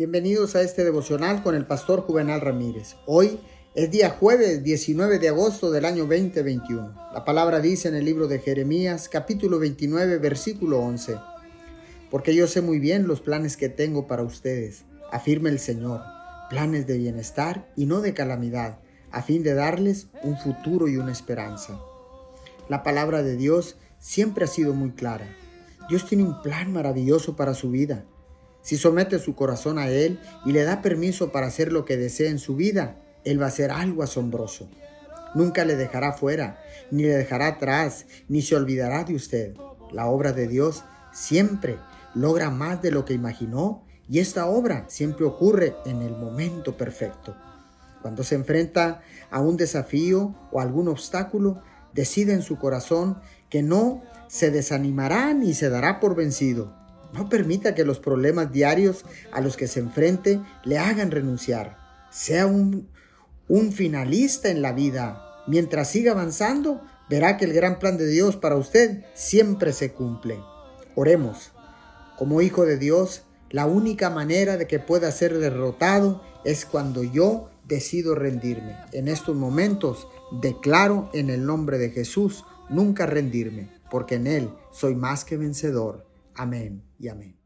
Bienvenidos a este devocional con el pastor Juvenal Ramírez. Hoy es día jueves 19 de agosto del año 2021. La palabra dice en el libro de Jeremías capítulo 29 versículo 11. Porque yo sé muy bien los planes que tengo para ustedes, afirma el Señor, planes de bienestar y no de calamidad, a fin de darles un futuro y una esperanza. La palabra de Dios siempre ha sido muy clara. Dios tiene un plan maravilloso para su vida si somete su corazón a Él y le da permiso para hacer lo que desee en su vida, Él va a hacer algo asombroso. Nunca le dejará fuera, ni le dejará atrás, ni se olvidará de usted. La obra de Dios siempre logra más de lo que imaginó y esta obra siempre ocurre en el momento perfecto. Cuando se enfrenta a un desafío o algún obstáculo, decide en su corazón que no se desanimará ni se dará por vencido no permita que los problemas diarios a los que se enfrente le hagan renunciar. Sea un, un finalista en la vida. Mientras siga avanzando, verá que el gran plan de Dios para usted siempre se cumple. Oremos. Como hijo de Dios, la única manera de que pueda ser derrotado es cuando yo decido rendirme. En estos momentos declaro en el nombre de Jesús nunca rendirme, porque en Él soy más que vencedor. Amén y amén.